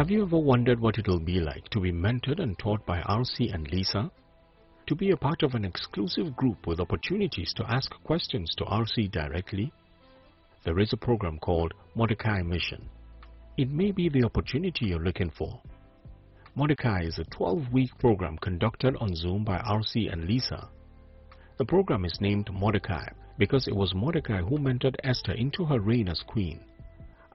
Have you ever wondered what it'll be like to be mentored and taught by RC and Lisa? To be a part of an exclusive group with opportunities to ask questions to RC directly? There is a program called Mordecai Mission. It may be the opportunity you're looking for. Mordecai is a 12-week program conducted on Zoom by RC and Lisa. The program is named Mordecai because it was Mordecai who mentored Esther into her reign as queen.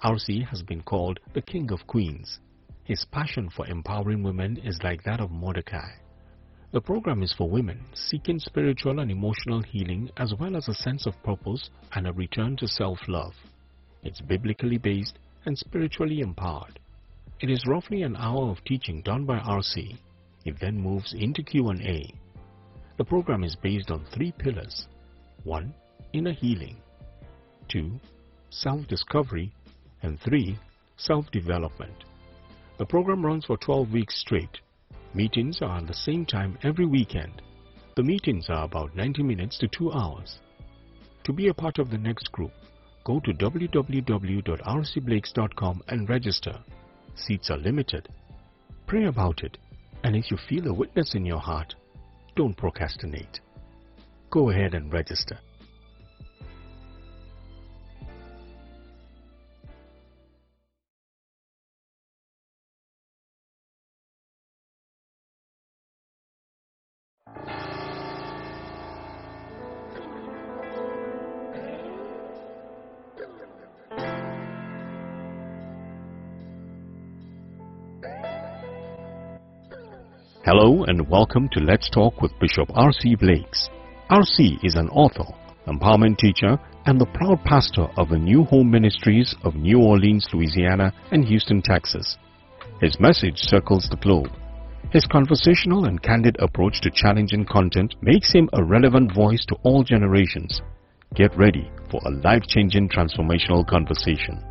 RC has been called the King of Queens. His passion for empowering women is like that of Mordecai. The program is for women seeking spiritual and emotional healing as well as a sense of purpose and a return to self-love. It's biblically based and spiritually empowered. It is roughly an hour of teaching done by RC. It then moves into Q&A. The program is based on three pillars. 1. Inner healing. 2. Self-discovery. And 3. Self-development. The program runs for 12 weeks straight. Meetings are at the same time every weekend. The meetings are about 90 minutes to 2 hours. To be a part of the next group, go to www.rcblakes.com and register. Seats are limited. Pray about it, and if you feel a witness in your heart, don't procrastinate. Go ahead and register. Hello and welcome to Let's Talk with Bishop R.C. Blakes. R.C. is an author, empowerment teacher, and the proud pastor of the New Home Ministries of New Orleans, Louisiana and Houston, Texas. His message circles the globe. His conversational and candid approach to challenging content makes him a relevant voice to all generations. Get ready for a life-changing transformational conversation.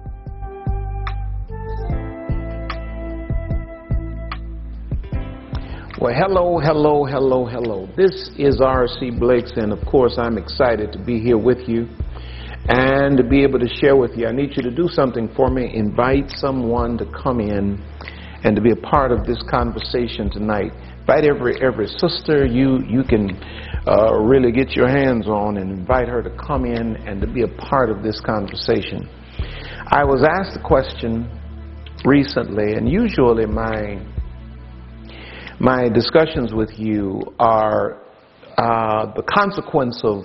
Well, hello, hello, hello, hello. This is R.C. Blakes, and of course, I'm excited to be here with you and to be able to share with you. I need you to do something for me. Invite someone to come in and to be a part of this conversation tonight. Invite every every sister you you can uh, really get your hands on and invite her to come in and to be a part of this conversation. I was asked a question recently, and usually my my discussions with you are uh, the consequence of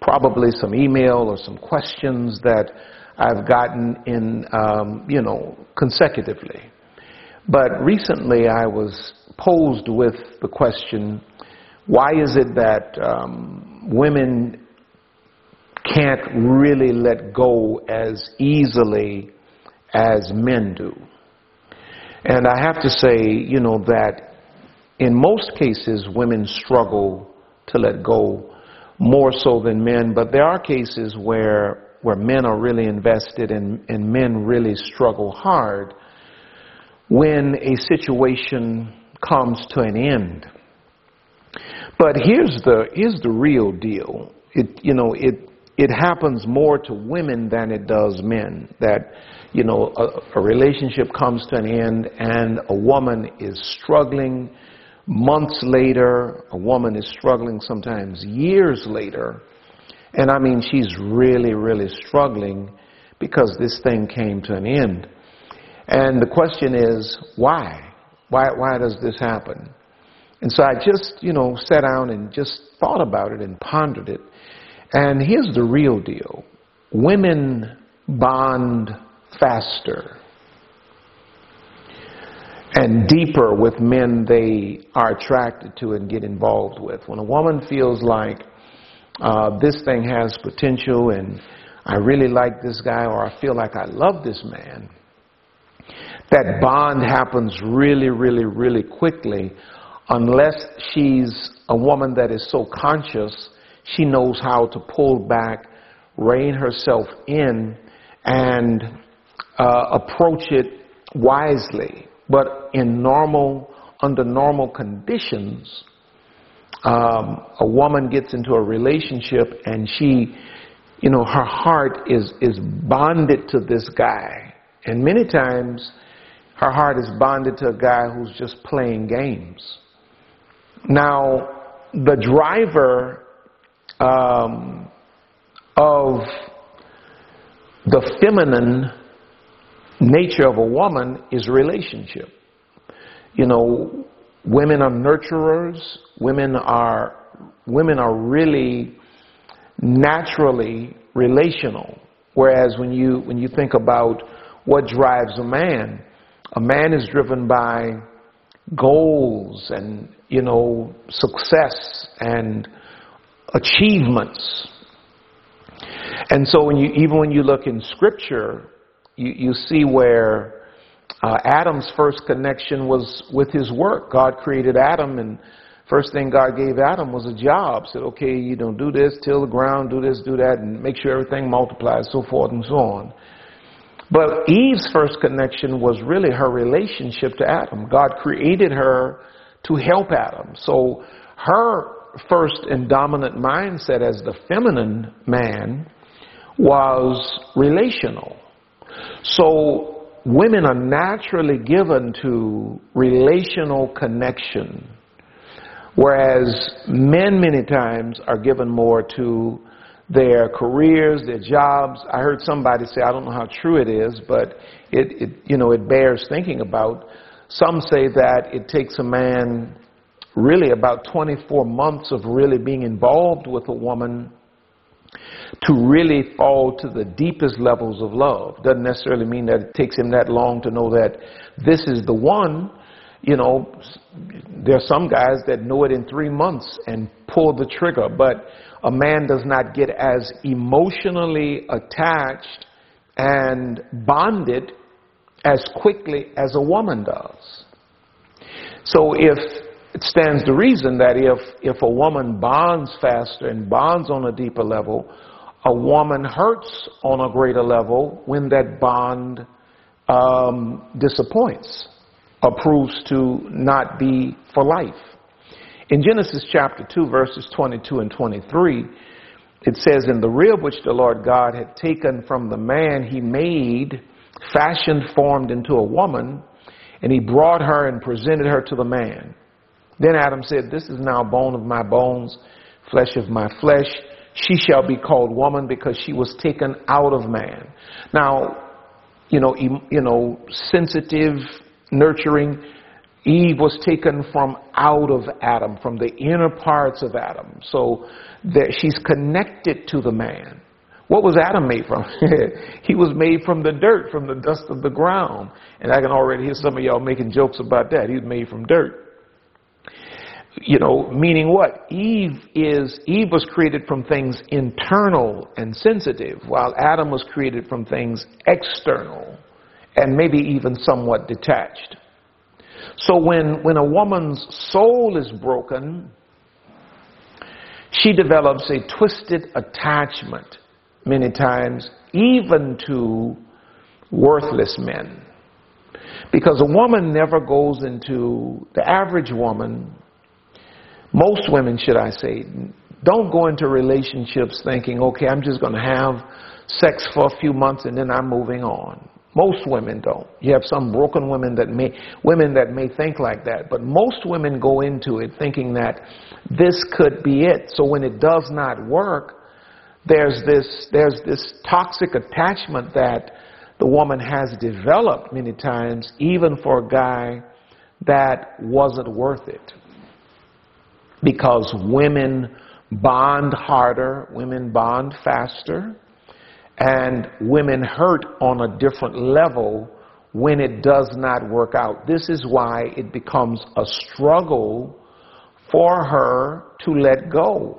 probably some email or some questions that I've gotten in, um, you know, consecutively. But recently I was posed with the question, why is it that um, women can't really let go as easily as men do? And I have to say, you know, that in most cases, women struggle to let go more so than men, but there are cases where, where men are really invested and, and men really struggle hard when a situation comes to an end. But here's the, here's the real deal. It, you know, it, it happens more to women than it does men. That, you know, a, a relationship comes to an end and a woman is struggling months later, a woman is struggling sometimes years later. And I mean, she's really, really struggling because this thing came to an end. And the question is, why? Why, why does this happen? And so I just, you know, sat down and just thought about it and pondered it. And here's the real deal. Women bond faster and deeper with men they are attracted to and get involved with. When a woman feels like uh, this thing has potential and I really like this guy or I feel like I love this man, that bond happens really, really, really quickly unless she's a woman that is so conscious she knows how to pull back, rein herself in, and uh, approach it wisely but in normal, under normal conditions, um, a woman gets into a relationship and she, you know, her heart is, is bonded to this guy. And many times her heart is bonded to a guy who's just playing games. Now, the driver um, of the feminine nature of a woman is relationship. You know, women are nurturers. Women are women are really naturally relational. Whereas when you when you think about what drives a man, a man is driven by goals and you know success and achievements. And so when you even when you look in scripture, you, you see where uh, Adam's first connection was with his work. God created Adam, and first thing God gave Adam was a job. Said, okay, you don't do this, till the ground, do this, do that, and make sure everything multiplies, so forth and so on. But Eve's first connection was really her relationship to Adam. God created her to help Adam. So her first and dominant mindset as the feminine man was relational. So women are naturally given to relational connection, whereas men many times are given more to their careers, their jobs. I heard somebody say, I don't know how true it is, but it, it you know, it bears thinking about. Some say that it takes a man really about 24 months of really being involved with a woman to really fall to the deepest levels of love. Doesn't necessarily mean that it takes him that long to know that this is the one. You know, there are some guys that know it in three months and pull the trigger, but a man does not get as emotionally attached and bonded as quickly as a woman does. So if it stands to reason that if, if a woman bonds faster and bonds on a deeper level, a woman hurts on a greater level when that bond um, disappoints or proves to not be for life. In Genesis chapter 2, verses 22 and 23, it says, In the rib which the Lord God had taken from the man he made, fashioned, formed into a woman, and he brought her and presented her to the man. Then Adam said, This is now bone of my bones, flesh of my flesh. She shall be called woman because she was taken out of man. Now, you know, you know, sensitive, nurturing. Eve was taken from out of Adam, from the inner parts of Adam. So that she's connected to the man. What was Adam made from? he was made from the dirt, from the dust of the ground. And I can already hear some of y'all making jokes about that. He was made from dirt you know, meaning what? Eve is, Eve was created from things internal and sensitive, while Adam was created from things external and maybe even somewhat detached. So when, when a woman's soul is broken, she develops a twisted attachment many times, even to worthless men. Because a woman never goes into, the average woman most women, should I say, don't go into relationships thinking, okay, I'm just going to have sex for a few months and then I'm moving on. Most women don't. You have some broken women that may, women that may think like that, but most women go into it thinking that this could be it. So when it does not work, there's this, there's this toxic attachment that the woman has developed many times, even for a guy that wasn't worth it because women bond harder, women bond faster, and women hurt on a different level when it does not work out. This is why it becomes a struggle for her to let go.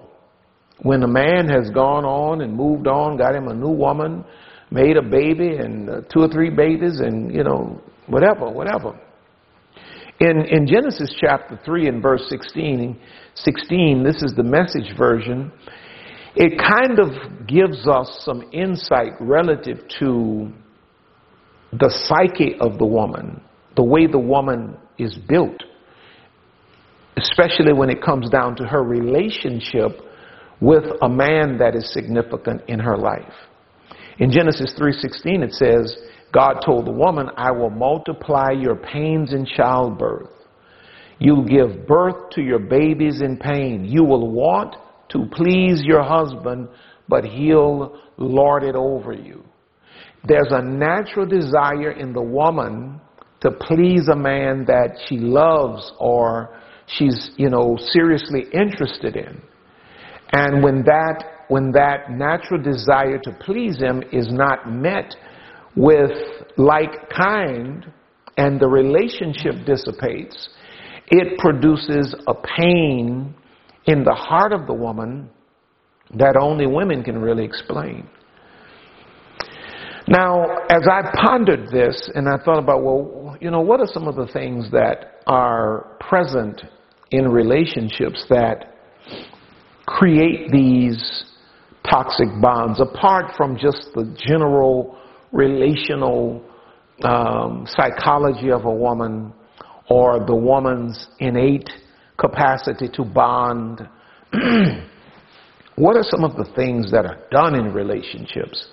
When a man has gone on and moved on, got him a new woman, made a baby and uh, two or three babies and, you know, whatever, whatever. In, in Genesis chapter 3 and verse 16, 16, this is the message version, it kind of gives us some insight relative to the psyche of the woman, the way the woman is built, especially when it comes down to her relationship with a man that is significant in her life. In Genesis 3:16 it says, God told the woman, I will multiply your pains in childbirth. You'll give birth to your babies in pain. You will want to please your husband, but he'll lord it over you. There's a natural desire in the woman to please a man that she loves or she's, you know, seriously interested in. And when that when that natural desire to please him is not met with like kind and the relationship dissipates, it produces a pain in the heart of the woman that only women can really explain. Now, as I pondered this and I thought about, well, you know, what are some of the things that are present in relationships that create these toxic bonds apart from just the general relational um, psychology of a woman or the woman's innate capacity to bond. what are some of the things that are done in relationships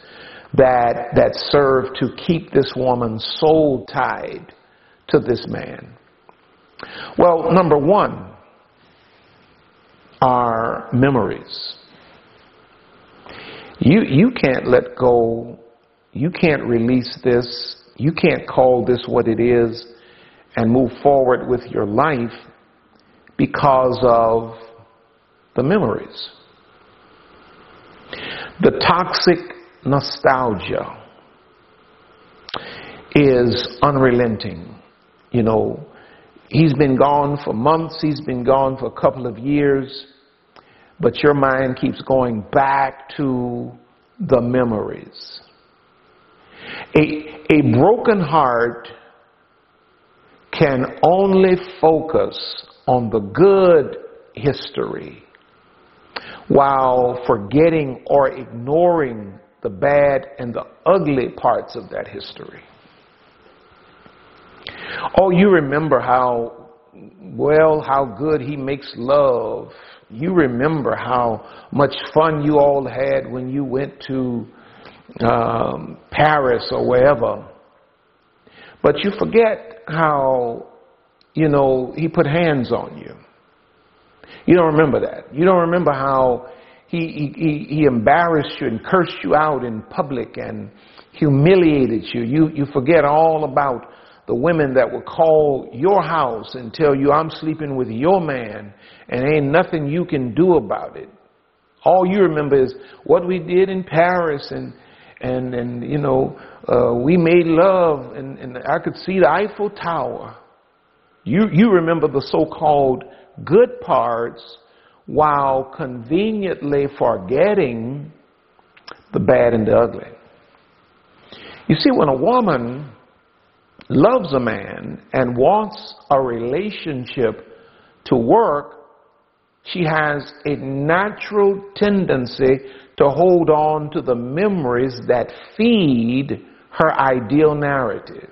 that, that serve to keep this woman's soul tied to this man? Well, number one are memories. You, you can't let go, you can't release this, you can't call this what it is and move forward with your life because of the memories. The toxic nostalgia is unrelenting. You know, he's been gone for months, he's been gone for a couple of years, but your mind keeps going back to the memories. A, a broken heart can only focus on the good history while forgetting or ignoring the bad and the ugly parts of that history. Oh, you remember how well, how good he makes love. You remember how much fun you all had when you went to um, Paris or wherever. But you forget how, you know, he put hands on you. You don't remember that. You don't remember how he, he, he embarrassed you and cursed you out in public and humiliated you. You, you forget all about the women that would call your house and tell you, I'm sleeping with your man and ain't nothing you can do about it. All you remember is what we did in Paris and, and, and you know, uh, we made love and, and I could see the Eiffel Tower. You, you remember the so-called good parts while conveniently forgetting the bad and the ugly. You see, when a woman loves a man and wants a relationship to work, she has a natural tendency to hold on to the memories that feed her ideal narrative.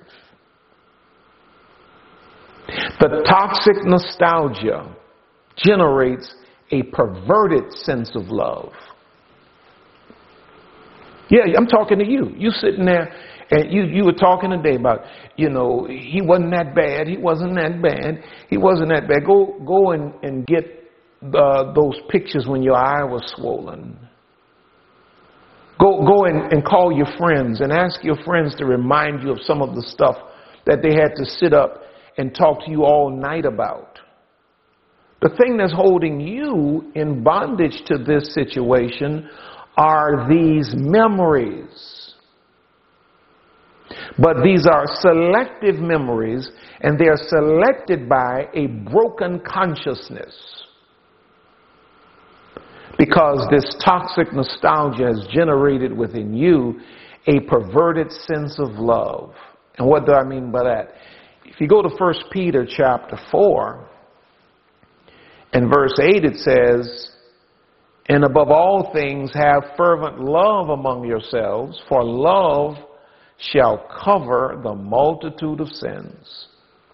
The toxic nostalgia generates a perverted sense of love. Yeah, I'm talking to you. You sitting there and you, you were talking today about, you know, he wasn't that bad. He wasn't that bad. He wasn't that bad. Go, go and, and get uh, those pictures when your eye was swollen. Go, go and, and call your friends and ask your friends to remind you of some of the stuff that they had to sit up and talk to you all night about. The thing that's holding you in bondage to this situation are these memories but these are selective memories, and they are selected by a broken consciousness. Because this toxic nostalgia has generated within you a perverted sense of love. And what do I mean by that? If you go to 1 Peter chapter 4, in verse 8 it says, And above all things have fervent love among yourselves, for love shall cover the multitude of sins.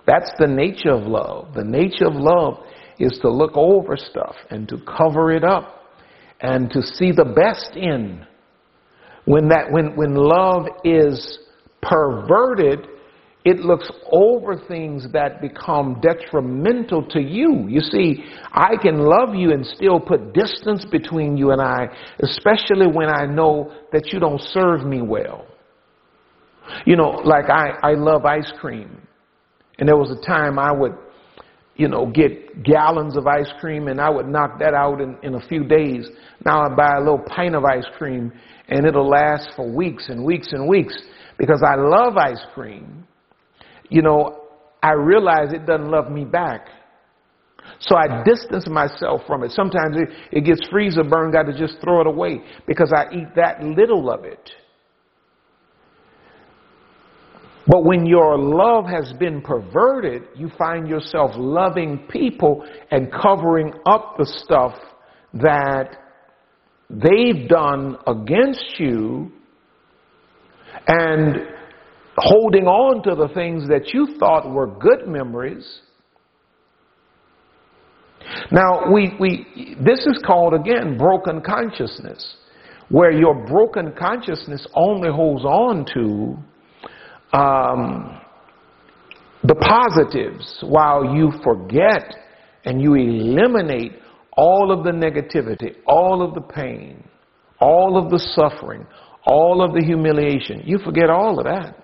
That's the nature of love. The nature of love is to look over stuff and to cover it up and to see the best in. When that when when love is perverted, it looks over things that become detrimental to you. You see, I can love you and still put distance between you and I, especially when I know that you don't serve me well. You know, like I, I love ice cream. And there was a time I would, you know, get gallons of ice cream and I would knock that out in, in a few days. Now I buy a little pint of ice cream and it'll last for weeks and weeks and weeks because I love ice cream you know, I realize it doesn't love me back. So I distance myself from it. Sometimes it, it gets freezer burned, got to just throw it away because I eat that little of it. But when your love has been perverted, you find yourself loving people and covering up the stuff that they've done against you. And holding on to the things that you thought were good memories. Now, we, we, this is called again broken consciousness, where your broken consciousness only holds on to um, the positives while you forget and you eliminate all of the negativity, all of the pain, all of the suffering, all of the humiliation. You forget all of that.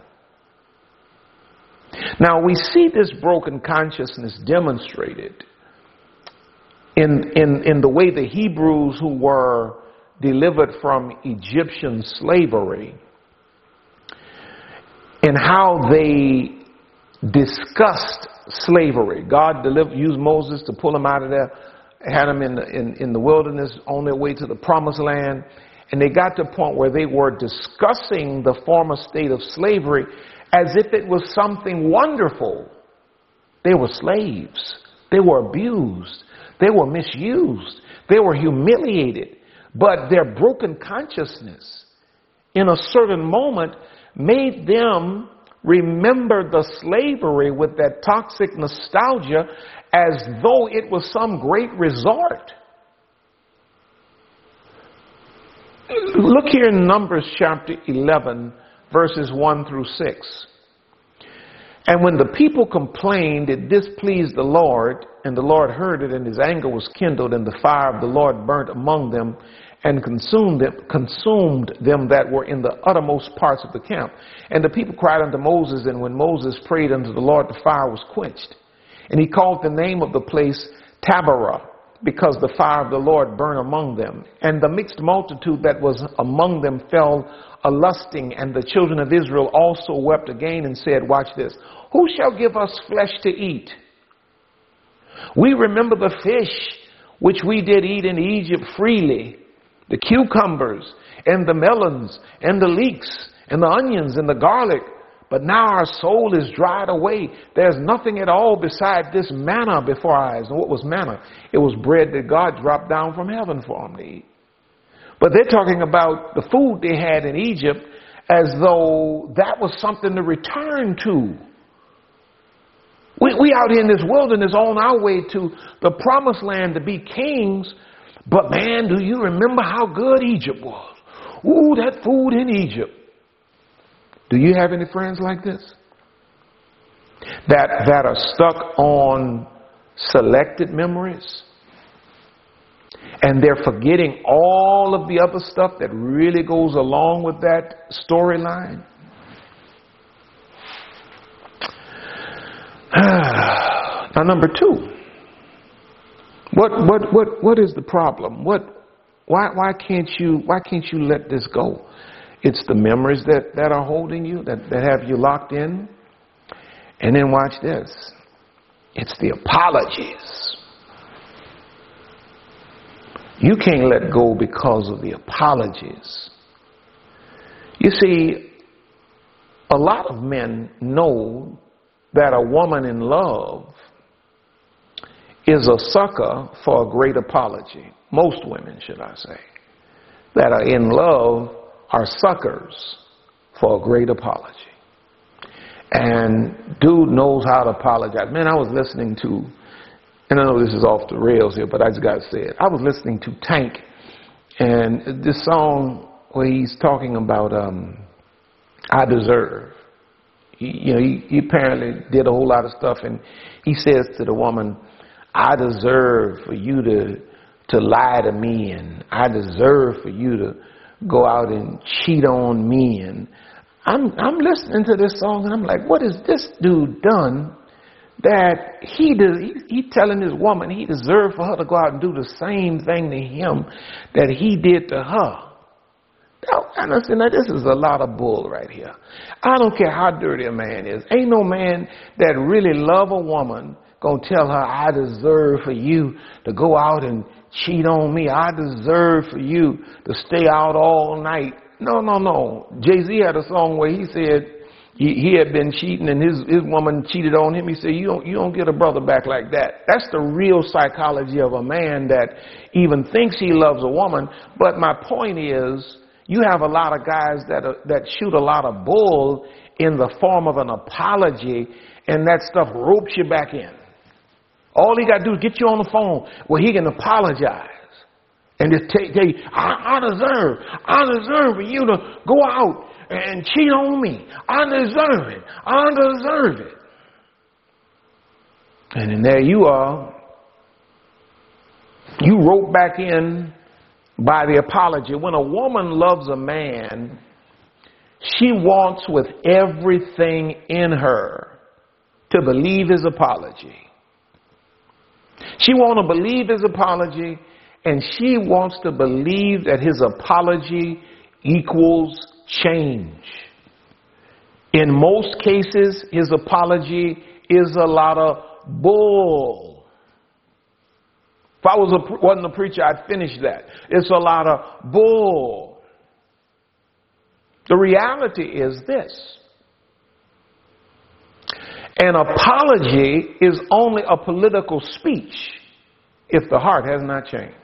Now we see this broken consciousness demonstrated in, in, in the way the Hebrews who were delivered from Egyptian slavery and how they discussed slavery. God delivered, used Moses to pull them out of there, had them in the, in, in the wilderness on their way to the promised land. And they got to a point where they were discussing the former state of slavery as if it was something wonderful. They were slaves. They were abused. They were misused. They were humiliated. But their broken consciousness in a certain moment made them remember the slavery with that toxic nostalgia as though it was some great resort. Look here in Numbers chapter 11, verses 1 through 6. And when the people complained, it displeased the Lord, and the Lord heard it, and his anger was kindled, and the fire of the Lord burnt among them, and consumed them, consumed them that were in the uttermost parts of the camp. And the people cried unto Moses, and when Moses prayed unto the Lord, the fire was quenched. And he called the name of the place Taberah, because the fire of the Lord burned among them. And the mixed multitude that was among them fell a lusting, and the children of Israel also wept again and said, Watch this, who shall give us flesh to eat? We remember the fish which we did eat in Egypt freely, the cucumbers and the melons and the leeks and the onions and the garlic. But now our soul is dried away. There's nothing at all beside this manna before our eyes. And what was manna? It was bread that God dropped down from heaven for them to eat. But they're talking about the food they had in Egypt as though that was something to return to. We, we out here in this wilderness on our way to the promised land to be kings. But man, do you remember how good Egypt was? Ooh, that food in Egypt. Do you have any friends like this? That, that are stuck on selected memories? and they're forgetting all of the other stuff that really goes along with that storyline. now, number two, what what what what is the problem? What why why can't you why can't you let this go? It's the memories that, that are holding you, that, that have you locked in. And then watch this. It's the apologies. You can't let go because of the apologies. You see, a lot of men know that a woman in love is a sucker for a great apology. Most women, should I say, that are in love are suckers for a great apology. And dude knows how to apologize. Man, I was listening to and I know this is off the rails here, but I just got to say it. I was listening to Tank, and this song where he's talking about um, I deserve. he, you know, he, he apparently did a whole lot of stuff, and he says to the woman, "I deserve for you to to lie to me, and I deserve for you to go out and cheat on me." And I'm I'm listening to this song, and I'm like, "What has this dude done?" That he does, he, he telling this woman he deserved for her to go out and do the same thing to him that he did to her. Now, understand now this is a lot of bull right here. I don't care how dirty a man is. Ain't no man that really love a woman gonna tell her, I deserve for you to go out and cheat on me. I deserve for you to stay out all night. No, no, no. Jay-Z had a song where he said he, he had been cheating and his, his woman cheated on him. He said, you don't, you don't get a brother back like that. That's the real psychology of a man that even thinks he loves a woman. But my point is, you have a lot of guys that, are, that shoot a lot of bull in the form of an apology, and that stuff ropes you back in. All he got to do is get you on the phone where he can apologize and just tell you, I, I deserve, I deserve for you to go out and cheat on me. I deserve it. I deserve it. And then there you are. You rope back in by the apology. When a woman loves a man, she wants with everything in her to believe his apology. She wants to believe his apology and she wants to believe that his apology equals change. In most cases, his apology is a lot of bull. If I was a, wasn't a preacher, I'd finish that. It's a lot of bull. The reality is this. An apology is only a political speech if the heart has not changed.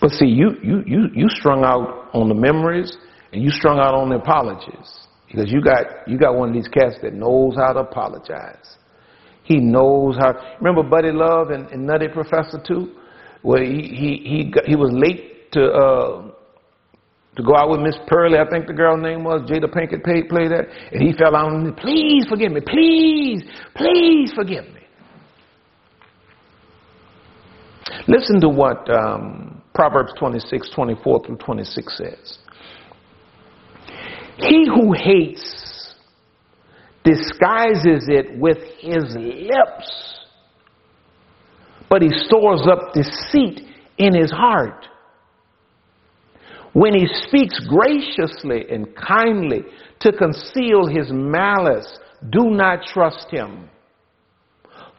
But see, you, you, you, you strung out on the memories and you strung out on the apologies. Because you got, you got one of these cats that knows how to apologize. He knows how. Remember Buddy Love and, and Nutty Professor too, where he he he got, he was late to uh, to go out with Miss Pearlie. I think the girl's name was Jada Pinkett played, played that, and he fell on. me, Please forgive me. Please, please forgive me. Listen to what um, Proverbs 26, 24 through 26 says. He who hates disguises it with his lips, but he stores up deceit in his heart. When he speaks graciously and kindly to conceal his malice, do not trust him,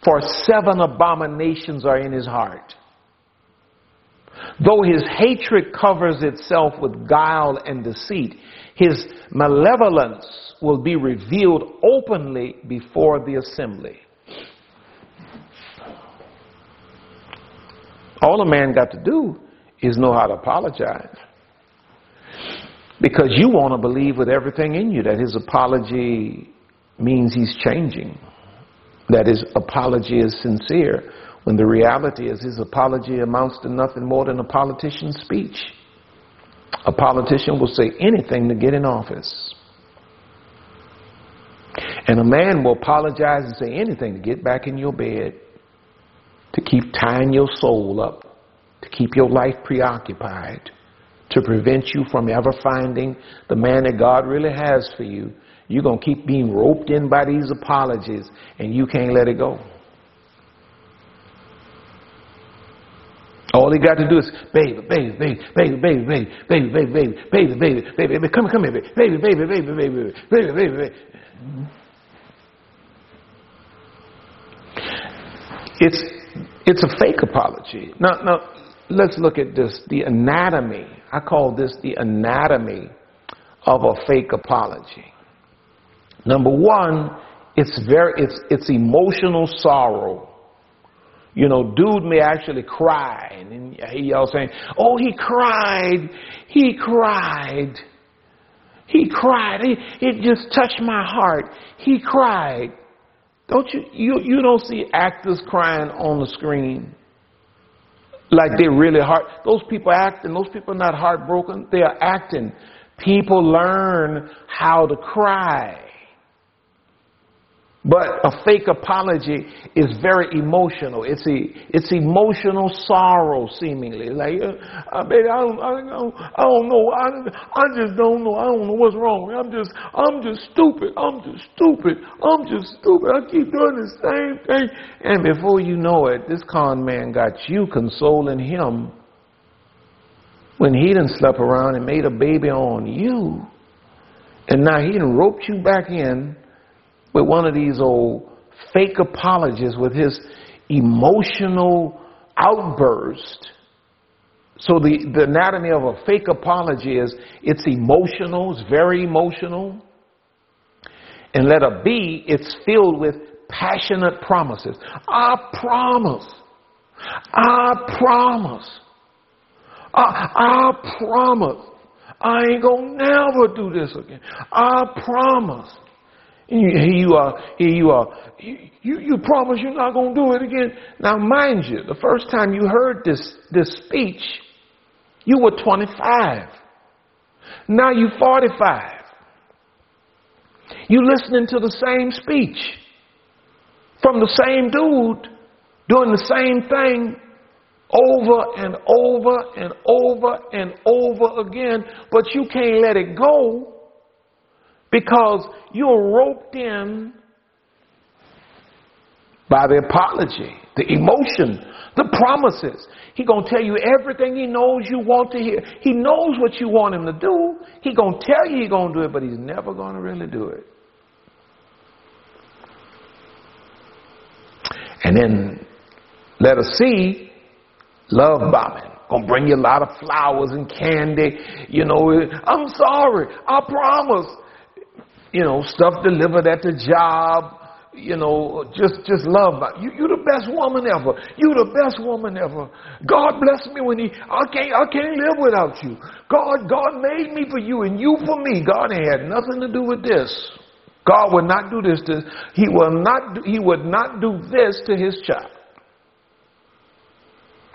for seven abominations are in his heart. Though his hatred covers itself with guile and deceit, his malevolence will be revealed openly before the assembly. All a man got to do is know how to apologize. Because you want to believe with everything in you that his apology means he's changing, that his apology is sincere, when the reality is his apology amounts to nothing more than a politician's speech. A politician will say anything to get in office. And a man will apologize and say anything to get back in your bed, to keep tying your soul up, to keep your life preoccupied, to prevent you from ever finding the man that God really has for you. You're going to keep being roped in by these apologies and you can't let it go. All he got to do is, baby, baby, baby, baby, baby, baby, baby, baby, baby, baby, baby, baby, come, come here, baby, baby, baby, baby, baby, baby, baby, baby. It's it's a fake apology. Now, now let's look at this. The anatomy. I call this the anatomy of a fake apology. Number one, it's very it's it's emotional sorrow. You know, dude may actually cry, and he yells saying, "Oh, he cried, he cried." He cried. It, it just touched my heart. He cried. Don't you, you, you don't see actors crying on the screen like they're really heart. Those people acting, those people are not heartbroken. They are acting. People learn how to cry. But a fake apology is very emotional. It's a, it's emotional sorrow, seemingly. Like, uh, baby, I don't, I don't, I don't know. I, I just don't know. I don't know what's wrong. I'm just, I'm just stupid. I'm just stupid. I'm just stupid. I keep doing the same thing. And before you know it, this con man got you consoling him when he done slept around and made a baby on you. And now he done roped you back in with one of these old fake apologists with his emotional outburst. So the, the anatomy of a fake apology is it's emotional, it's very emotional. And letter B, it's filled with passionate promises. I promise. I promise. I, I promise. I ain't gonna never do this again. I promise. Here you are, here you are. You, you promise you're not going to do it again. Now, mind you, the first time you heard this, this speech, you were 25. Now you're 45. You're listening to the same speech from the same dude doing the same thing over and over and over and over again, but you can't let it go because you're roped in by the apology, the emotion, the promises. He going to tell you everything he knows you want to hear. He knows what you want him to do. He going to tell you he going to do it, but he's never going to really do it. And then let us see love bombing. Gonna bring you a lot of flowers and candy. You know, I'm sorry. I promise you know, stuff delivered at the job, you know, just just love. You you the best woman ever. You the best woman ever. God bless me when He. I can't I can't live without you. God God made me for you and you for me. God had nothing to do with this. God would not do this to. He will not. He would not do this to His child.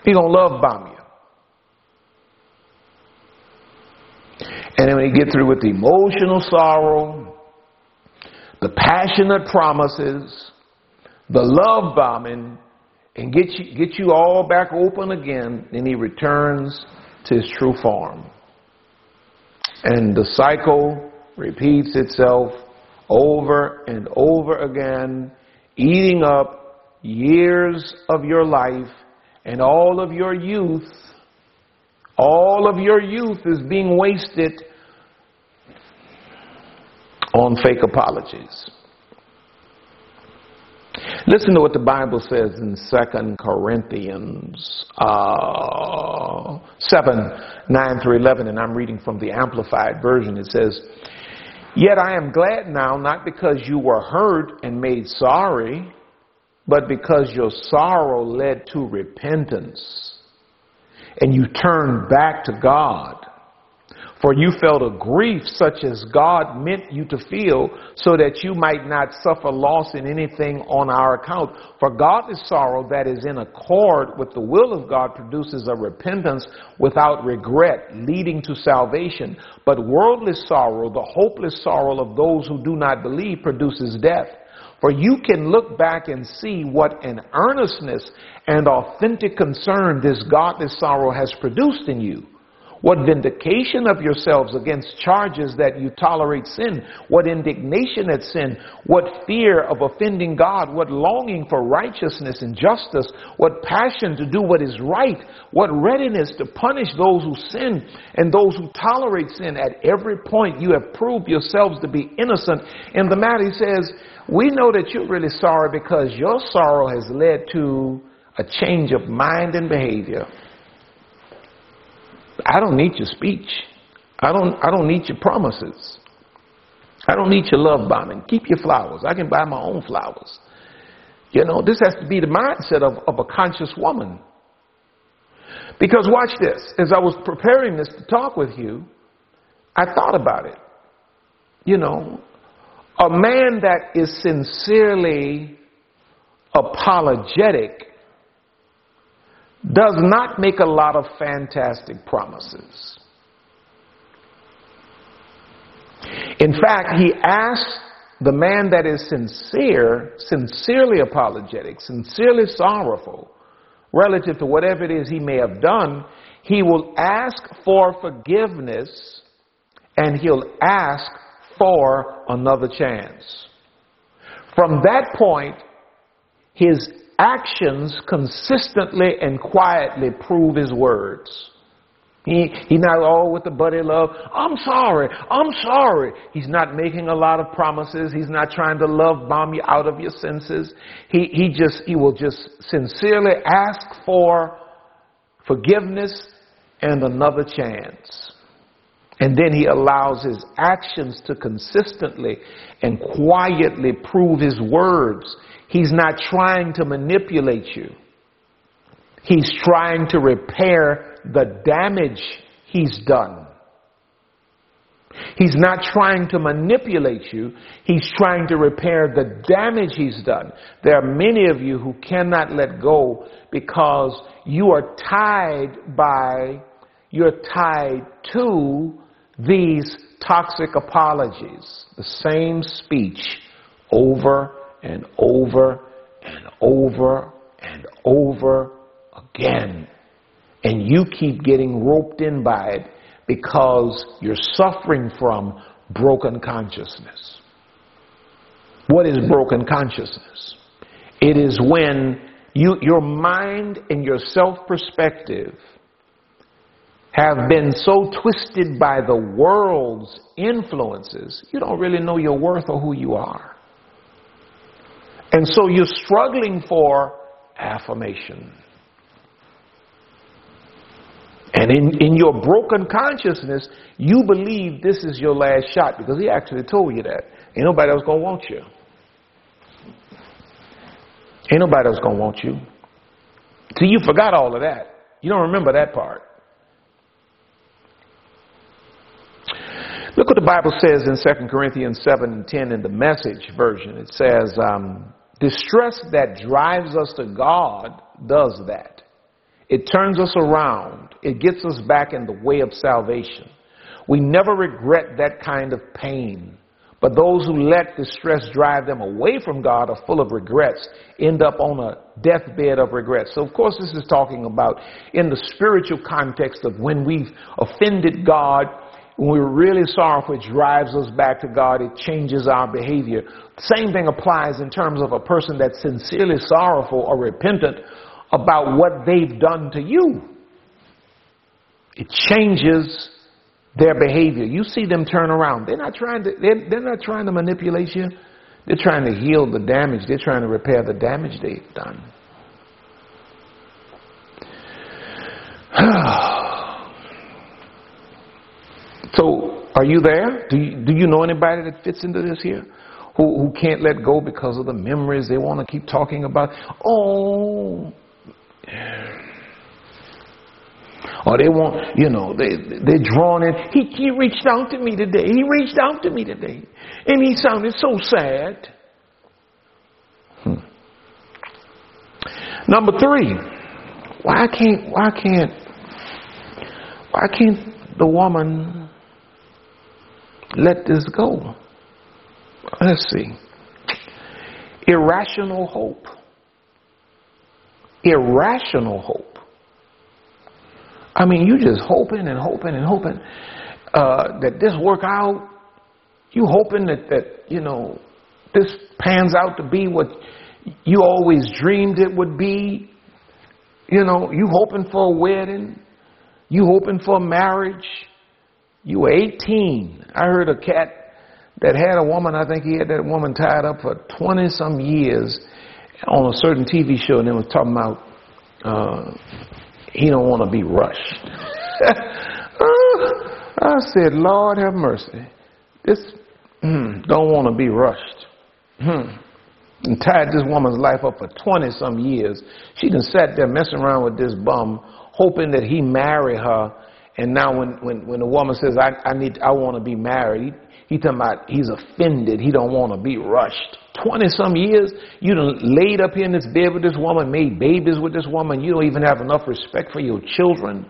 He gonna love bomb you. And then when you get through with the emotional sorrow, the passionate promises, the love bombing, and get you, get you all back open again, then he returns to his true form. And the cycle repeats itself over and over again, eating up years of your life and all of your youth. All of your youth is being wasted on fake apologies. Listen to what the Bible says in 2 Corinthians uh, 7 9 through 11, and I'm reading from the Amplified Version. It says, Yet I am glad now, not because you were hurt and made sorry, but because your sorrow led to repentance, and you turned back to God. For you felt a grief such as God meant you to feel, so that you might not suffer loss in anything on our account. For godly sorrow that is in accord with the will of God produces a repentance without regret, leading to salvation. But worldly sorrow, the hopeless sorrow of those who do not believe, produces death. For you can look back and see what an earnestness and authentic concern this godly sorrow has produced in you. What vindication of yourselves against charges that you tolerate sin. What indignation at sin. What fear of offending God. What longing for righteousness and justice. What passion to do what is right. What readiness to punish those who sin and those who tolerate sin. At every point you have proved yourselves to be innocent. In the matter, he says, we know that you're really sorry because your sorrow has led to a change of mind and behavior. I don't need your speech. I don't, I don't need your promises. I don't need your love bombing. Keep your flowers. I can buy my own flowers. You know, this has to be the mindset of, of a conscious woman. Because watch this. As I was preparing this to talk with you, I thought about it. You know, a man that is sincerely apologetic does not make a lot of fantastic promises. In fact, he asks the man that is sincere, sincerely apologetic, sincerely sorrowful, relative to whatever it is he may have done, he will ask for forgiveness and he'll ask for another chance. From that point, his actions consistently and quietly prove his words. He, he's not all with the buddy love. I'm sorry. I'm sorry. He's not making a lot of promises. He's not trying to love bomb you out of your senses. He, he just, he will just sincerely ask for forgiveness and another chance. And then he allows his actions to consistently and quietly prove his words. He's not trying to manipulate you. He's trying to repair the damage he's done. He's not trying to manipulate you. He's trying to repair the damage he's done. There are many of you who cannot let go because you are tied by, you're tied to these toxic apologies. The same speech over and over and over and over again. And you keep getting roped in by it because you're suffering from broken consciousness. What is broken consciousness? It is when you, your mind and your self perspective have been so twisted by the world's influences, you don't really know your worth or who you are. And so you're struggling for affirmation. And in, in your broken consciousness, you believe this is your last shot because he actually told you that. Ain't nobody else gonna want you. Ain't nobody else gonna want you. See, you forgot all of that. You don't remember that part. Look what the Bible says in 2 Corinthians 7 and 10 in the message version. It says, um, distress that drives us to God does that. It turns us around. It gets us back in the way of salvation. We never regret that kind of pain. But those who let distress drive them away from God are full of regrets, end up on a deathbed of regrets. So, of course, this is talking about in the spiritual context of when we've offended God, when we're really sorrowful, it drives us back to God, it changes our behavior. Same thing applies in terms of a person that's sincerely sorrowful or repentant about what they've done to you. It changes their behavior. You see them turn around. They're not trying to, they're, they're not trying to manipulate you. They're trying to heal the damage. They're trying to repair the damage they've done. so, are you there? Do you, do you know anybody that fits into this here? Who, who can't let go because of the memories they want to keep talking about? Oh, or they want, you know, they, they're drawn in. He, he reached out to me today. He reached out to me today. And he sounded so sad. Hmm. Number three, why can't, why can't, why can't the woman let this go? Let's see. Irrational hope irrational hope. I mean, you just hoping and hoping and hoping uh, that this work out. You hoping that that you know this pans out to be what you always dreamed it would be. You know, you hoping for a wedding. You hoping for a marriage. You were 18. I heard a cat that had a woman. I think he had that woman tied up for 20 some years on a certain TV show, and they was talking about uh, he don't want to be rushed. I said, Lord have mercy. This mm, don't want to be rushed. Hmm. And tied this woman's life up for 20 some years. She done sat there messing around with this bum, hoping that he marry her. And now when, when, when the woman says, I, I need, I want to be married, he, he talking about he's offended. He don't want to be rushed. 20 some years, you done laid up here in this bed with this woman, made babies with this woman. You don't even have enough respect for your children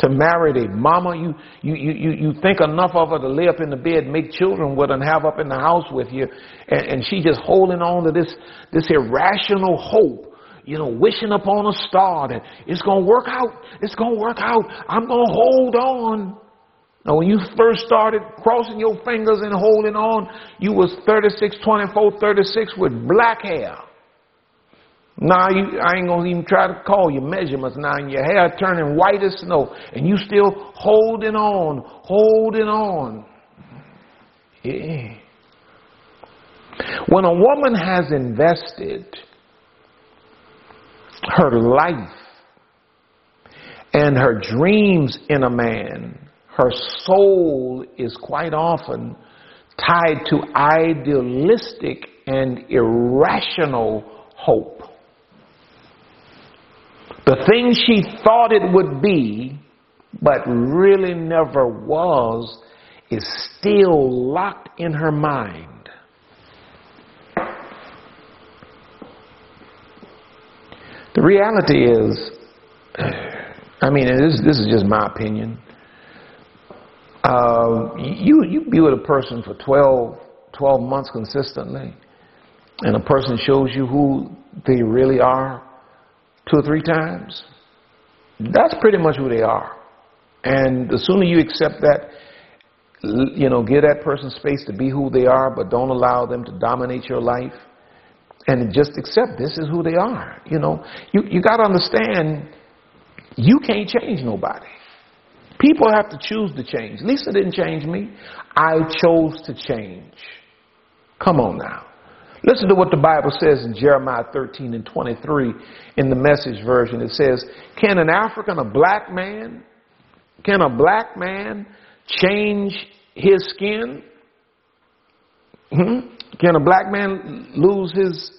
to marry the mama you, you, you, you you think enough of her to lay up in the bed, make children with and have up in the house with you, and, and she just holding on to this, this irrational hope, you know, wishing upon a star that it's going to work out, it's going to work out, I'm going to hold on. Now, when you first started crossing your fingers and holding on, you was 36, 24, 36 with black hair. Now you, I ain't gonna even try to call your measurements now, and your hair turning white as snow, and you still holding on, holding on. Yeah. When a woman has invested her life and her dreams in a man, her soul is quite often tied to idealistic and irrational hope. The thing she thought it would be, but really never was, is still locked in her mind. The reality is, I mean, this, this is just my opinion. Uh, you, you be with a person for 12, 12 months consistently, and a person shows you who they really are, two or three times, that's pretty much who they are. And the sooner you accept that, you know, give that person space to be who they are, but don't allow them to dominate your life, and just accept this is who they are. You know, you, you got to understand, you can't change nobody. People have to choose to change. Lisa didn't change me. I chose to change. Come on now. Listen to what the Bible says in Jeremiah 13 and 23 in the message version. It says, Can an African, a black man, can a black man change his skin? Hmm? Can a black man lose his,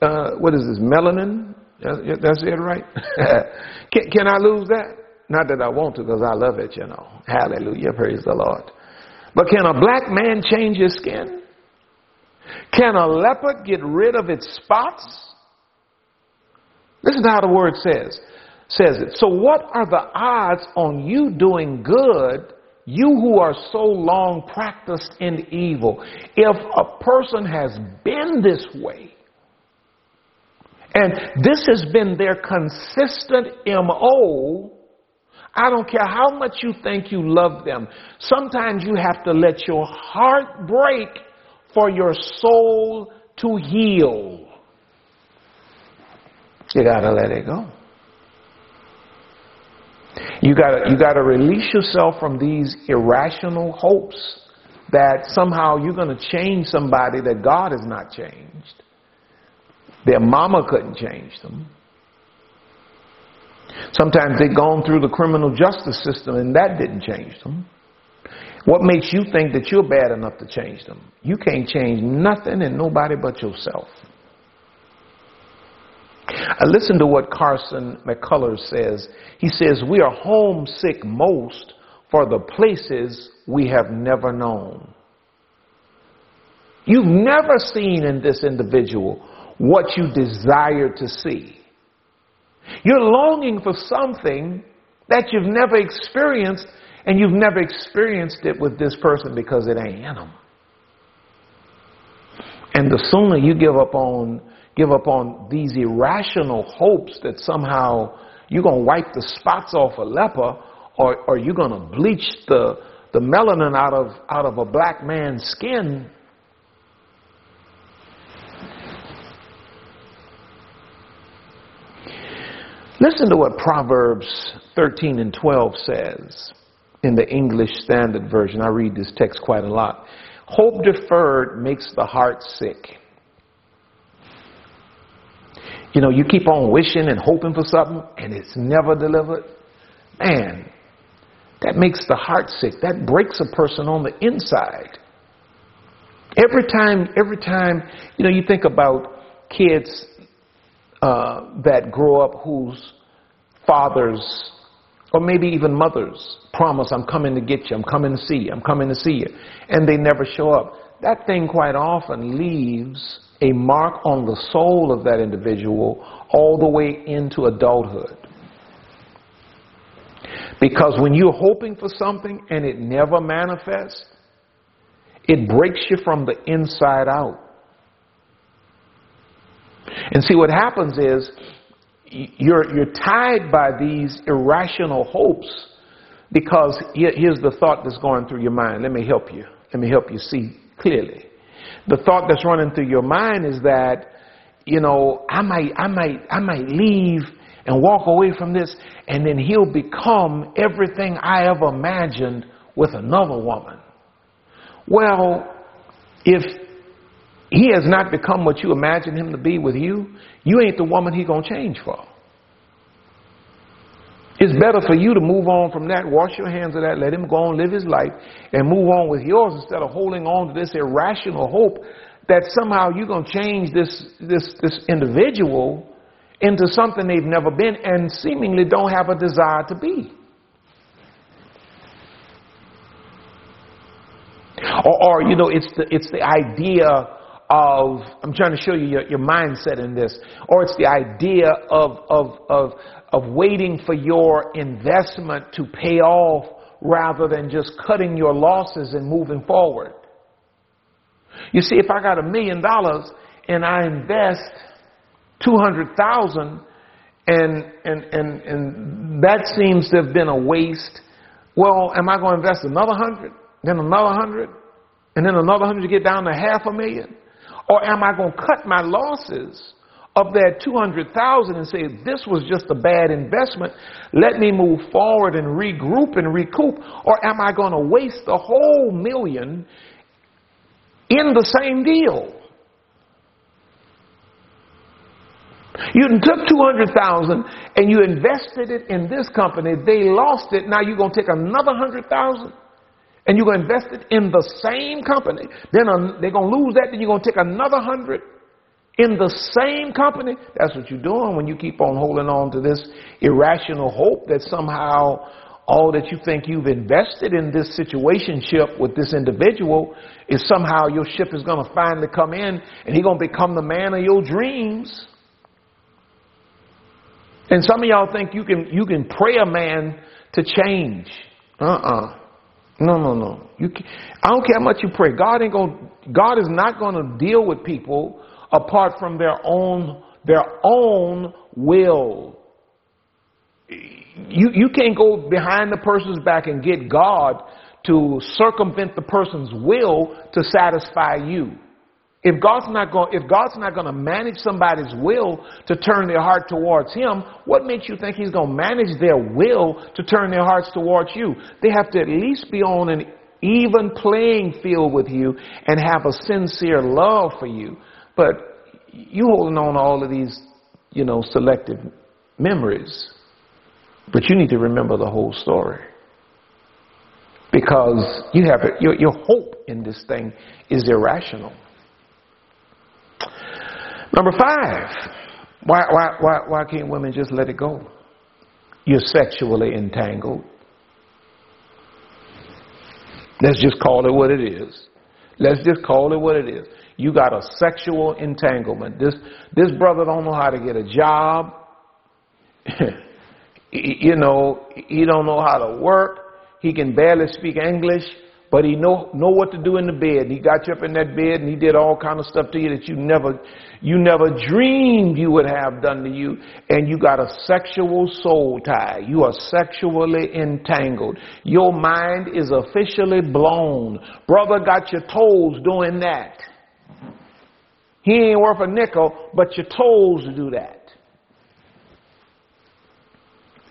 uh, what is this, melanin? That's it, right? can, can I lose that? Not that I want to because I love it, you know. Hallelujah. Praise the Lord. But can a black man change his skin? Can a leopard get rid of its spots? Listen to how the word says says it. So what are the odds on you doing good, you who are so long practiced in evil? If a person has been this way, and this has been their consistent MO, I don't care how much you think you love them. Sometimes you have to let your heart break for your soul to heal. You gotta let it go. You gotta, you gotta release yourself from these irrational hopes that somehow you're gonna change somebody that God has not changed. Their mama couldn't change them. Sometimes they've gone through the criminal justice system and that didn't change them. What makes you think that you're bad enough to change them? You can't change nothing and nobody but yourself. I listen to what Carson McCullers says. He says, We are homesick most for the places we have never known. You've never seen in this individual what you desire to see. You're longing for something that you've never experienced and you've never experienced it with this person because it ain't in them. And the sooner you give up on give up on these irrational hopes that somehow you're going to wipe the spots off a leper or, or you're going to bleach the, the melanin out of, out of a black man's skin. Listen to what Proverbs 13 and 12 says in the English Standard Version. I read this text quite a lot. Hope deferred makes the heart sick. You know, you keep on wishing and hoping for something and it's never delivered. Man, that makes the heart sick. That breaks a person on the inside. Every time, every time, you know, you think about kids uh, that grow up whose fathers or maybe even mothers promise, I'm coming to get you, I'm coming to see you, I'm coming to see you, and they never show up. That thing quite often leaves a mark on the soul of that individual all the way into adulthood. Because when you're hoping for something and it never manifests, it breaks you from the inside out. And see, what happens is you're, you're tied by these irrational hopes because here's the thought that's going through your mind. Let me help you. Let me help you see clearly. The thought that's running through your mind is that, you know, I might, I might, I might leave and walk away from this and then he'll become everything I ever imagined with another woman. Well, if he has not become what you imagine him to be with you, you ain't the woman he's gonna change for. It's better for you to move on from that, wash your hands of that, let him go on, live his life, and move on with yours instead of holding on to this irrational hope that somehow you're going to change this, this, this individual into something they've never been and seemingly don't have a desire to be. Or, or you know, it's the, it's the idea of, I'm trying to show you your, your mindset in this, or it's the idea of, of, of, of waiting for your investment to pay off rather than just cutting your losses and moving forward. You see, if I got a million dollars and I invest 200,000 and, and, and, and that seems to have been a waste, well, am I going to invest another hundred, then another hundred, and then another hundred to get down to half a million? Or am I going to cut my losses of that 200,000 and say, this was just a bad investment. Let me move forward and regroup and recoup. Or am I going to waste the whole million in the same deal? You took 200,000 and you invested it in this company. They lost it. Now you're going to take another 100,000 and you're going to invest it in the same company. Then uh, they're going to lose that. Then you're going to take another 100 in the same company. That's what you're doing when you keep on holding on to this irrational hope that somehow all that you think you've invested in this situationship with this individual is somehow your ship is going to finally come in and he's going to become the man of your dreams. And some of y'all think you can you can pray a man to change. Uh-uh. No, no, no. You can, I don't care how much you pray. God ain't going God is not going to deal with people apart from their own their own will. You you can't go behind the person's back and get God to circumvent the person's will to satisfy you. If God's not going, if God's not going to manage somebody's will to turn their heart towards Him, what makes you think He's going to manage their will to turn their hearts towards you? They have to at least be on an even playing field with you and have a sincere love for you. But you holding on to all of these, you know, selective memories. But you need to remember the whole story. Because you have your, your hope in this thing is irrational. Number five, why, why, why, why can't women just let it go? You're sexually entangled. Let's just call it what it is. Let's just call it what it is. You got a sexual entanglement. This, this brother don't know how to get a job. you know, he don't know how to work. He can barely speak English but he know know what to do in the bed. He got you up in that bed and he did all kind of stuff to you that you never you never dreamed you would have done to you. And you got a sexual soul tie. You are sexually entangled. Your mind is officially blown. Brother got your toes doing that. He ain't worth a nickel, but your toes do that.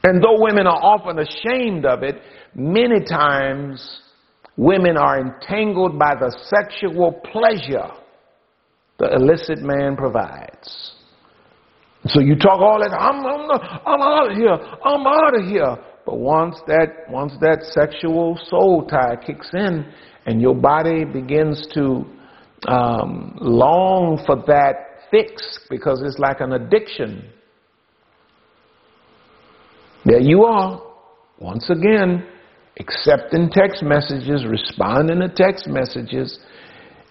And though women are often ashamed of it, many times Women are entangled by the sexual pleasure the illicit man provides. So you talk all that, I'm, I'm, I'm out of here, I'm out of here. But once that, once that sexual soul tie kicks in and your body begins to um, long for that fix because it's like an addiction, there you are, once again, accepting text messages, responding to text messages,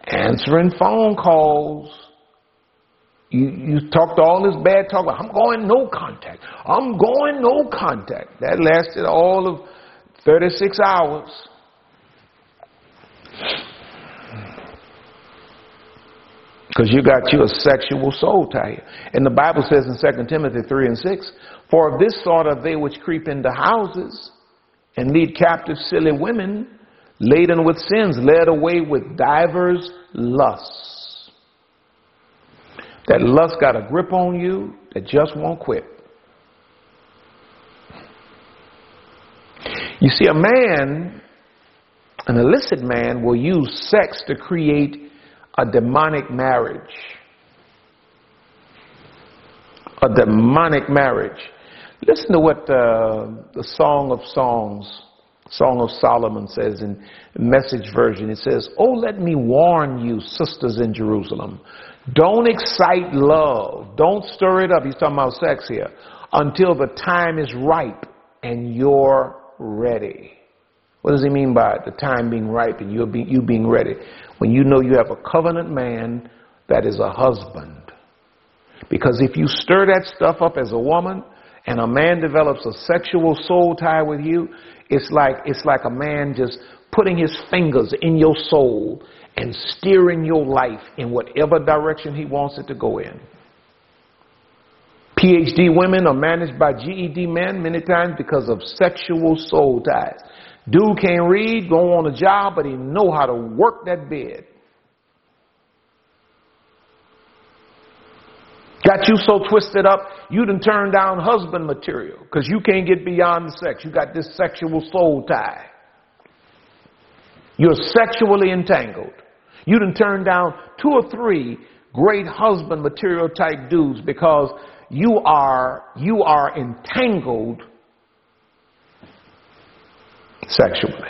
answering phone calls. You, you talked all this bad talk about, I'm going no contact. I'm going no contact. That lasted all of 36 hours. Because you got you a sexual soul tie. And the Bible says in 2 Timothy 3 and 6, For of this sort are they which creep into houses and lead captive silly women, laden with sins, led away with divers lusts. That lust got a grip on you that just won't quit. You see, a man, an illicit man, will use sex to create a demonic marriage. A demonic marriage. Listen to what uh, the Song of Songs, Song of Solomon says in message version. It says, Oh, let me warn you, sisters in Jerusalem. Don't excite love. Don't stir it up. He's talking about sex here. Until the time is ripe and you're ready. What does he mean by? The time being ripe and you being, you being ready? When you know you have a covenant man that is a husband. Because if you stir that stuff up as a woman and a man develops a sexual soul tie with you, it's like, it's like a man just putting his fingers in your soul and steering your life in whatever direction he wants it to go in. PhD women are managed by GED men many times because of sexual soul ties. Dude can't read, go on a job, but he know how to work that bed. Got you so twisted up, you done turned down husband material because you can't get beyond sex. You got this sexual soul tie. You're sexually entangled. You done turned down two or three great husband material type dudes because you are, you are entangled sexually.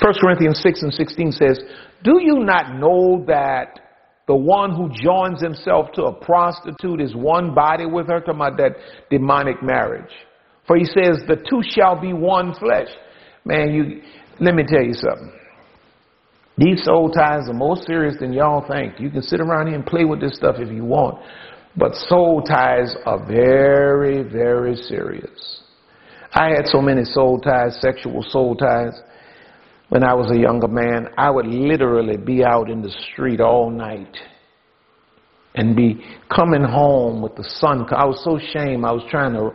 1 Corinthians 6 and 16 says, Do you not know that the one who joins himself to a prostitute is one body with her? Talking about that demonic marriage. For he says, The two shall be one flesh. Man, you, let me tell you something. These soul ties are more serious than y'all think. You can sit around here and play with this stuff if you want. But soul ties are very, very serious. I had so many soul ties, sexual soul ties. When I was a younger man, I would literally be out in the street all night and be coming home with the sun. I was so ashamed. I was trying to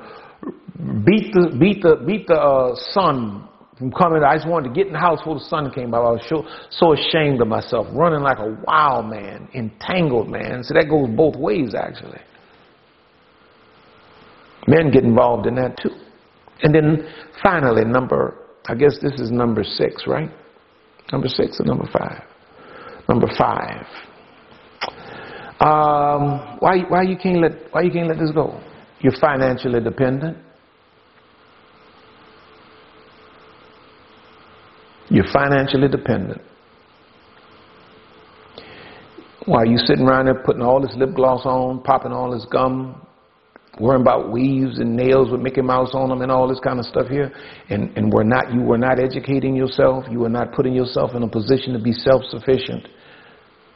beat the beat the beat the uh, sun from coming. I just wanted to get in the house before the sun came out. I was so, so ashamed of myself, running like a wild man, entangled man. So that goes both ways, actually. Men get involved in that too. And then finally, number, I guess this is number six, right? Number six or number five? Number five. Um, why, why you can't let, why you can't let this go? You're financially dependent. You're financially dependent. While you sitting around there putting all this lip gloss on, popping all this gum, worrying about weaves and nails with Mickey Mouse on them and all this kind of stuff here, and, and we're not, you were not educating yourself, you were not putting yourself in a position to be self-sufficient.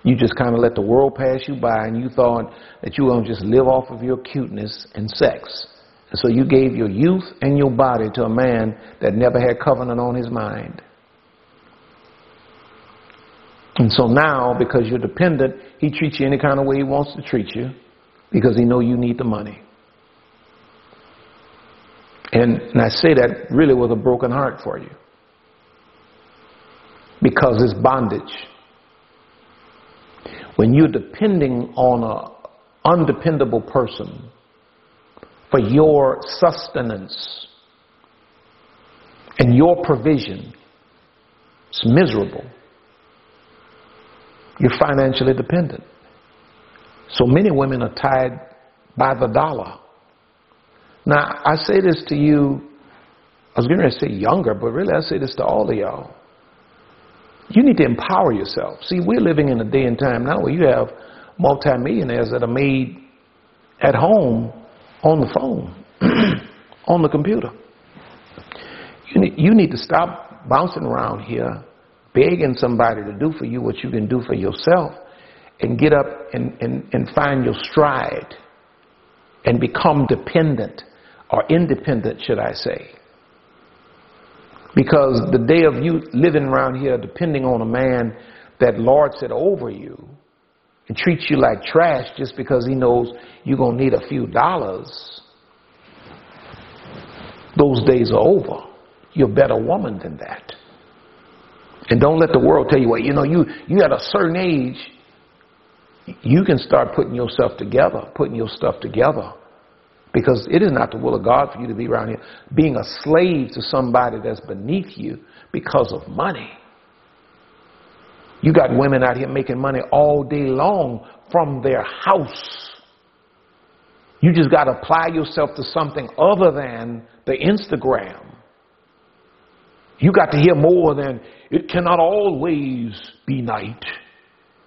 You just kind of let the world pass you by and you thought that you were going to just live off of your cuteness and sex. And so you gave your youth and your body to a man that never had covenant on his mind. And so now, because you're dependent, he treats you any kind of way he wants to treat you because he know you need the money. And, and I say that really with a broken heart for you. Because it's bondage. When you're depending on an undependable person for your sustenance and your provision, it's miserable. You're financially dependent. So many women are tied by the dollar. Now, I say this to you, I was going to say younger, but really I say this to all of y'all. You need to empower yourself. See, we're living in a day and time now where you have multimillionaires that are made at home on the phone, on the computer. You need, you need to stop bouncing around here begging somebody to do for you what you can do for yourself and get up and, and, and find your stride and become dependent or independent, should I say. Because the day of you living around here depending on a man that lords it over you and treats you like trash just because he knows you're going to need a few dollars, those days are over. You're a better woman than that. And don't let the world tell you, well, you know, you, you at a certain age, you can start putting yourself together, putting your stuff together. Because it is not the will of God for you to be around here being a slave to somebody that's beneath you because of money. You got women out here making money all day long from their house. You just got to apply yourself to something other than the Instagram. You got to hear more than it cannot always be night.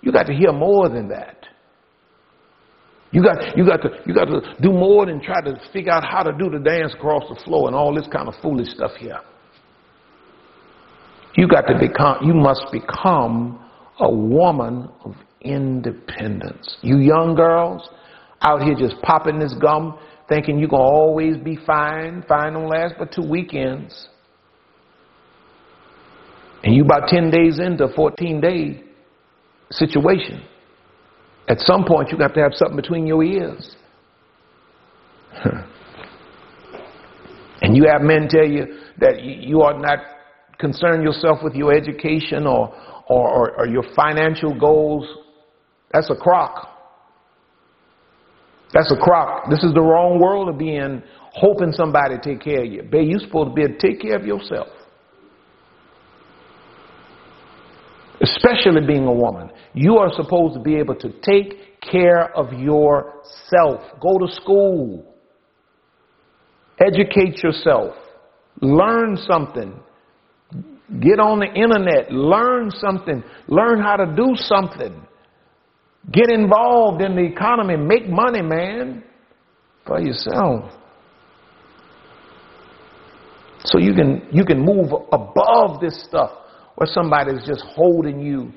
You got to hear more than that. You got, you, got to, you got to do more than try to figure out how to do the dance across the floor and all this kind of foolish stuff here. You got to become, you must become a woman of independence. You young girls out here just popping this gum, thinking you're going to always be fine. Fine don't last but two weekends. And you about 10 days into a 14 day situation. At some point, you have to have something between your ears. and you have men tell you that you ought not concern yourself with your education or, or, or, or your financial goals. That's a crock. That's a crock. This is the wrong world to be in, hoping somebody take care of you. Babe, you're supposed to be able to take care of yourself. Especially being a woman, you are supposed to be able to take care of yourself. Go to school. Educate yourself. Learn something. Get on the internet. Learn something. Learn how to do something. Get involved in the economy. Make money, man, for yourself. So you can, you can move above this stuff or somebody somebody's just holding you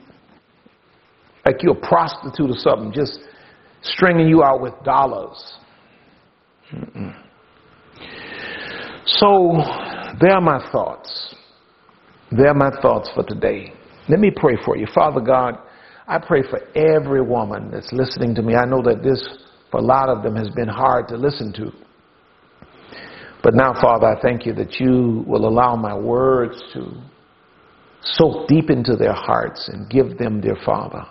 like you're a prostitute or something, just stringing you out with dollars. Mm-mm. So, there are my thoughts. There are my thoughts for today. Let me pray for you. Father God, I pray for every woman that's listening to me. I know that this, for a lot of them, has been hard to listen to. But now, Father, I thank you that you will allow my words to soak deep into their hearts and give them their Father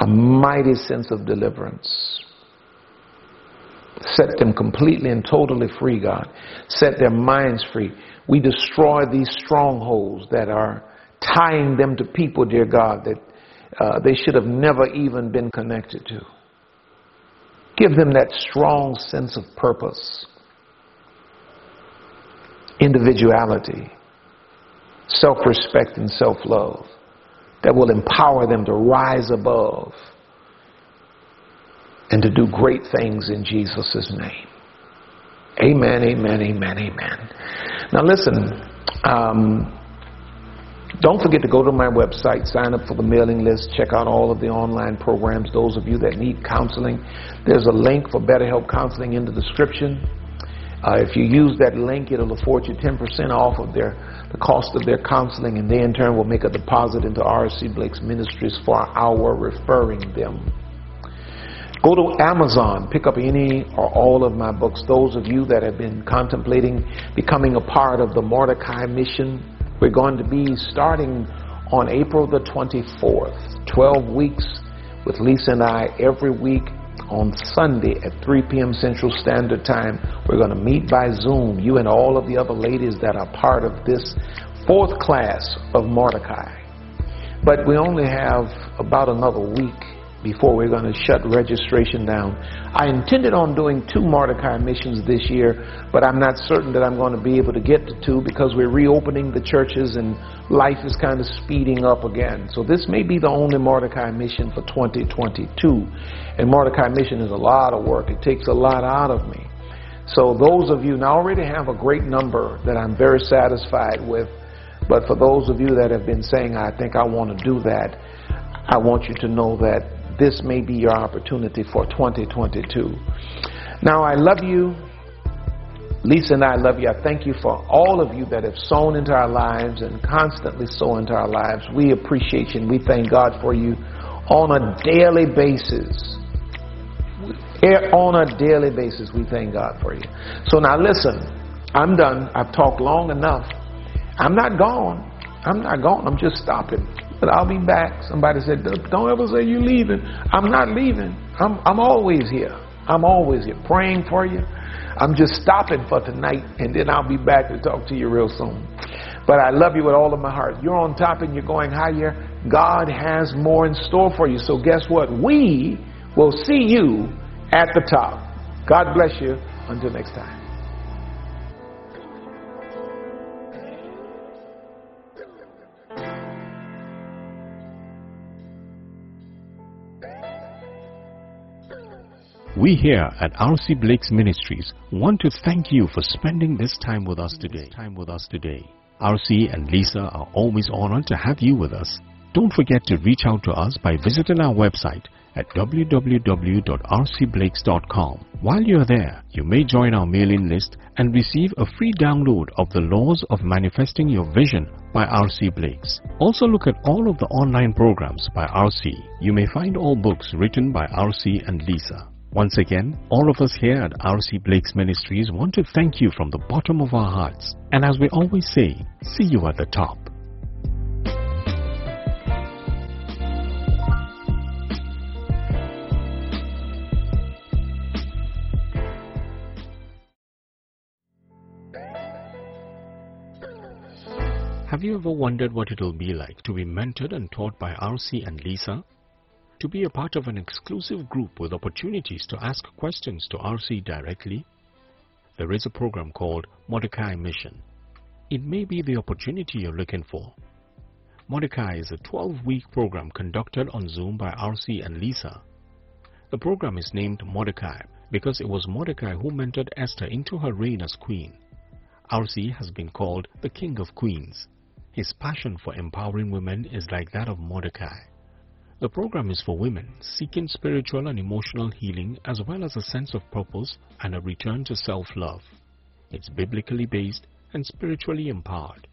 a mighty sense of deliverance. Set them completely and totally free, God. Set their minds free. We destroy these strongholds that are tying them to people, dear God, that uh, they should have never even been connected to. Give them that strong sense of purpose, individuality, self respect and self love that will empower them to rise above and to do great things in Jesus' name. Amen, amen, amen, amen. Now, listen, um, don't forget to go to my website, sign up for the mailing list, check out all of the online programs. Those of you that need counseling, there's a link for BetterHelp Counseling in the description. Uh, if you use that link, it'll afford you 10% off of their the cost of their counseling, and they in turn will make a deposit into R.C. Blakes Ministries for our referring them. Go to Amazon, pick up any or all of my books. Those of you that have been contemplating becoming a part of the Mordecai mission, we're going to be starting on April the 24th, 12 weeks with Lisa and I every week on Sunday at 3 p.m. Central Standard Time. We're going to meet by Zoom, you and all of the other ladies that are part of this fourth class of Mordecai. But we only have about another week before we're going to shut registration down. I intended on doing two Mordecai missions this year, but I'm not certain that I'm going to be able to get to two because we're reopening the churches and life is kind of speeding up again. So this may be the only Mordecai mission for 2022. And Mordecai mission is a lot of work. It takes a lot out of me. So those of you, now already have a great number that I'm very satisfied with, but for those of you that have been saying, I think I want to do that, I want you to know that this may be your opportunity for 2022. Now, I love you. Lisa and I love you. I thank you for all of you that have sown into our lives and constantly sow into our lives. We appreciate you and we thank God for you on a daily basis. Eh, on a daily basis, we thank God for you. So now listen, I'm done. I've talked long enough. I'm not gone. I'm not gone. I'm just stopping. But I'll be back. Somebody said, don't ever say you're leaving. I'm not leaving. I'm, I'm always here. I'm always here praying for you. I'm just stopping for tonight, and then I'll be back to talk to you real soon. But I love you with all of my heart. You're on top and you're going higher. God has more in store for you. So guess what? We will see you at the top. God bless you. Until next time. We here at RC Blakes Ministries want to thank you for spending this time with us today. Time with us today. RC and Lisa are always honored to have you with us. Don't forget to reach out to us by visiting our website at www.rcblakes.com. While you're there, you may join our mailing list and receive a free download of the Laws of Manifesting Your Vision by R.C. Blakes. Also look at all of the online programs by R.C. You may find all books written by R.C. and Lisa. Once again, all of us here at RC Blakes Ministries want to thank you from the bottom of our hearts. And as we always say, see you at the top. Have you ever wondered what it'll be like to be mentored and taught by RC and Lisa? To be a part of an exclusive group with opportunities to ask questions to RC directly? There is a program called Mordecai Mission. It may be the opportunity you're looking for. Mordecai is a 12-week program conducted on Zoom by RC and Lisa. The program is named Mordecai because it was Mordecai who mentored Esther into her reign as queen. RC has been called the King of Queens. His passion for empowering women is like that of Mordecai. The program is for women seeking spiritual and emotional healing as well as a sense of purpose and a return to self-love. It's biblically based and spiritually empowered.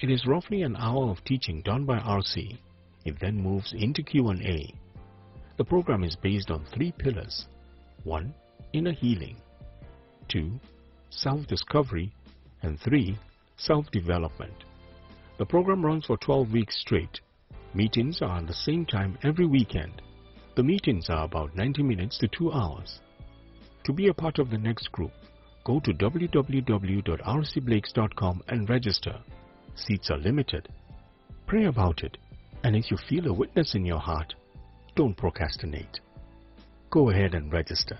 It is roughly an hour of teaching done by RC. It then moves into Q&A. The program is based on three pillars. 1. Inner healing. 2. Self-discovery. And 3. Self-development. The program runs for 12 weeks straight Meetings are at the same time every weekend. The meetings are about 90 minutes to 2 hours. To be a part of the next group, go to www.rcblakes.com and register. Seats are limited. Pray about it, and if you feel a witness in your heart, don't procrastinate. Go ahead and register.